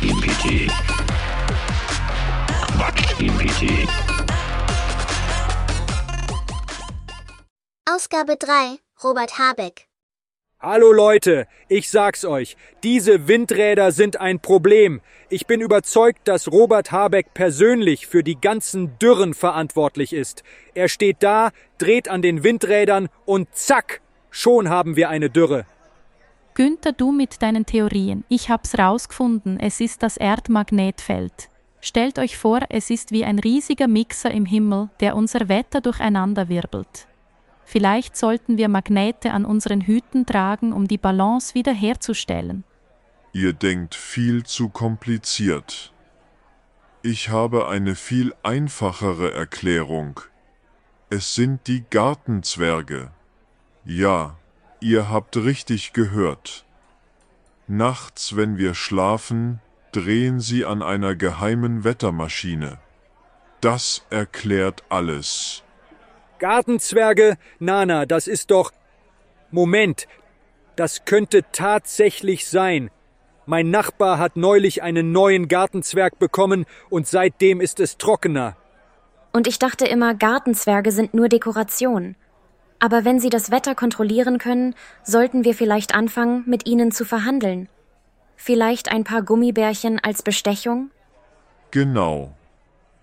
Quatsch-GPT. Quatsch-GPT. Ausgabe 3. Robert Habeck. Hallo Leute, ich sag's euch, diese Windräder sind ein Problem. Ich bin überzeugt, dass Robert Habeck persönlich für die ganzen Dürren verantwortlich ist. Er steht da, dreht an den Windrädern und zack, schon haben wir eine Dürre. Günther, du mit deinen Theorien. Ich hab's rausgefunden. Es ist das Erdmagnetfeld. Stellt euch vor, es ist wie ein riesiger Mixer im Himmel, der unser Wetter durcheinander wirbelt. Vielleicht sollten wir Magnete an unseren Hüten tragen, um die Balance wiederherzustellen. Ihr denkt viel zu kompliziert. Ich habe eine viel einfachere Erklärung. Es sind die Gartenzwerge. Ja, Ihr habt richtig gehört. Nachts, wenn wir schlafen, drehen sie an einer geheimen Wettermaschine. Das erklärt alles. Gartenzwerge? Nana, das ist doch. Moment, das könnte tatsächlich sein. Mein Nachbar hat neulich einen neuen Gartenzwerg bekommen und seitdem ist es trockener. Und ich dachte immer, Gartenzwerge sind nur Dekoration. Aber wenn sie das Wetter kontrollieren können, sollten wir vielleicht anfangen, mit ihnen zu verhandeln. Vielleicht ein paar Gummibärchen als Bestechung? Genau.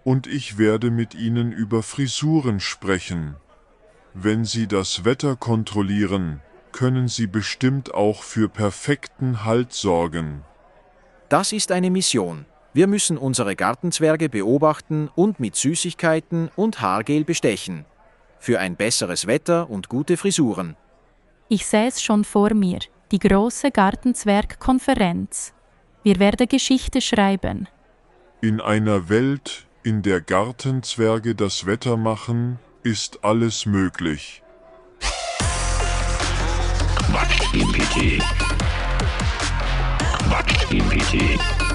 Und ich werde mit Ihnen über Frisuren sprechen. Wenn Sie das Wetter kontrollieren, können Sie bestimmt auch für perfekten Halt sorgen. Das ist eine Mission. Wir müssen unsere Gartenzwerge beobachten und mit Süßigkeiten und Haargel bestechen. Für ein besseres Wetter und gute Frisuren. Ich sehe es schon vor mir, die große Gartenzwergkonferenz. Wir werden Geschichte schreiben. In einer Welt, in der Gartenzwerge das Wetter machen, ist alles möglich. Quatsch-GPT. Quatsch-GPT.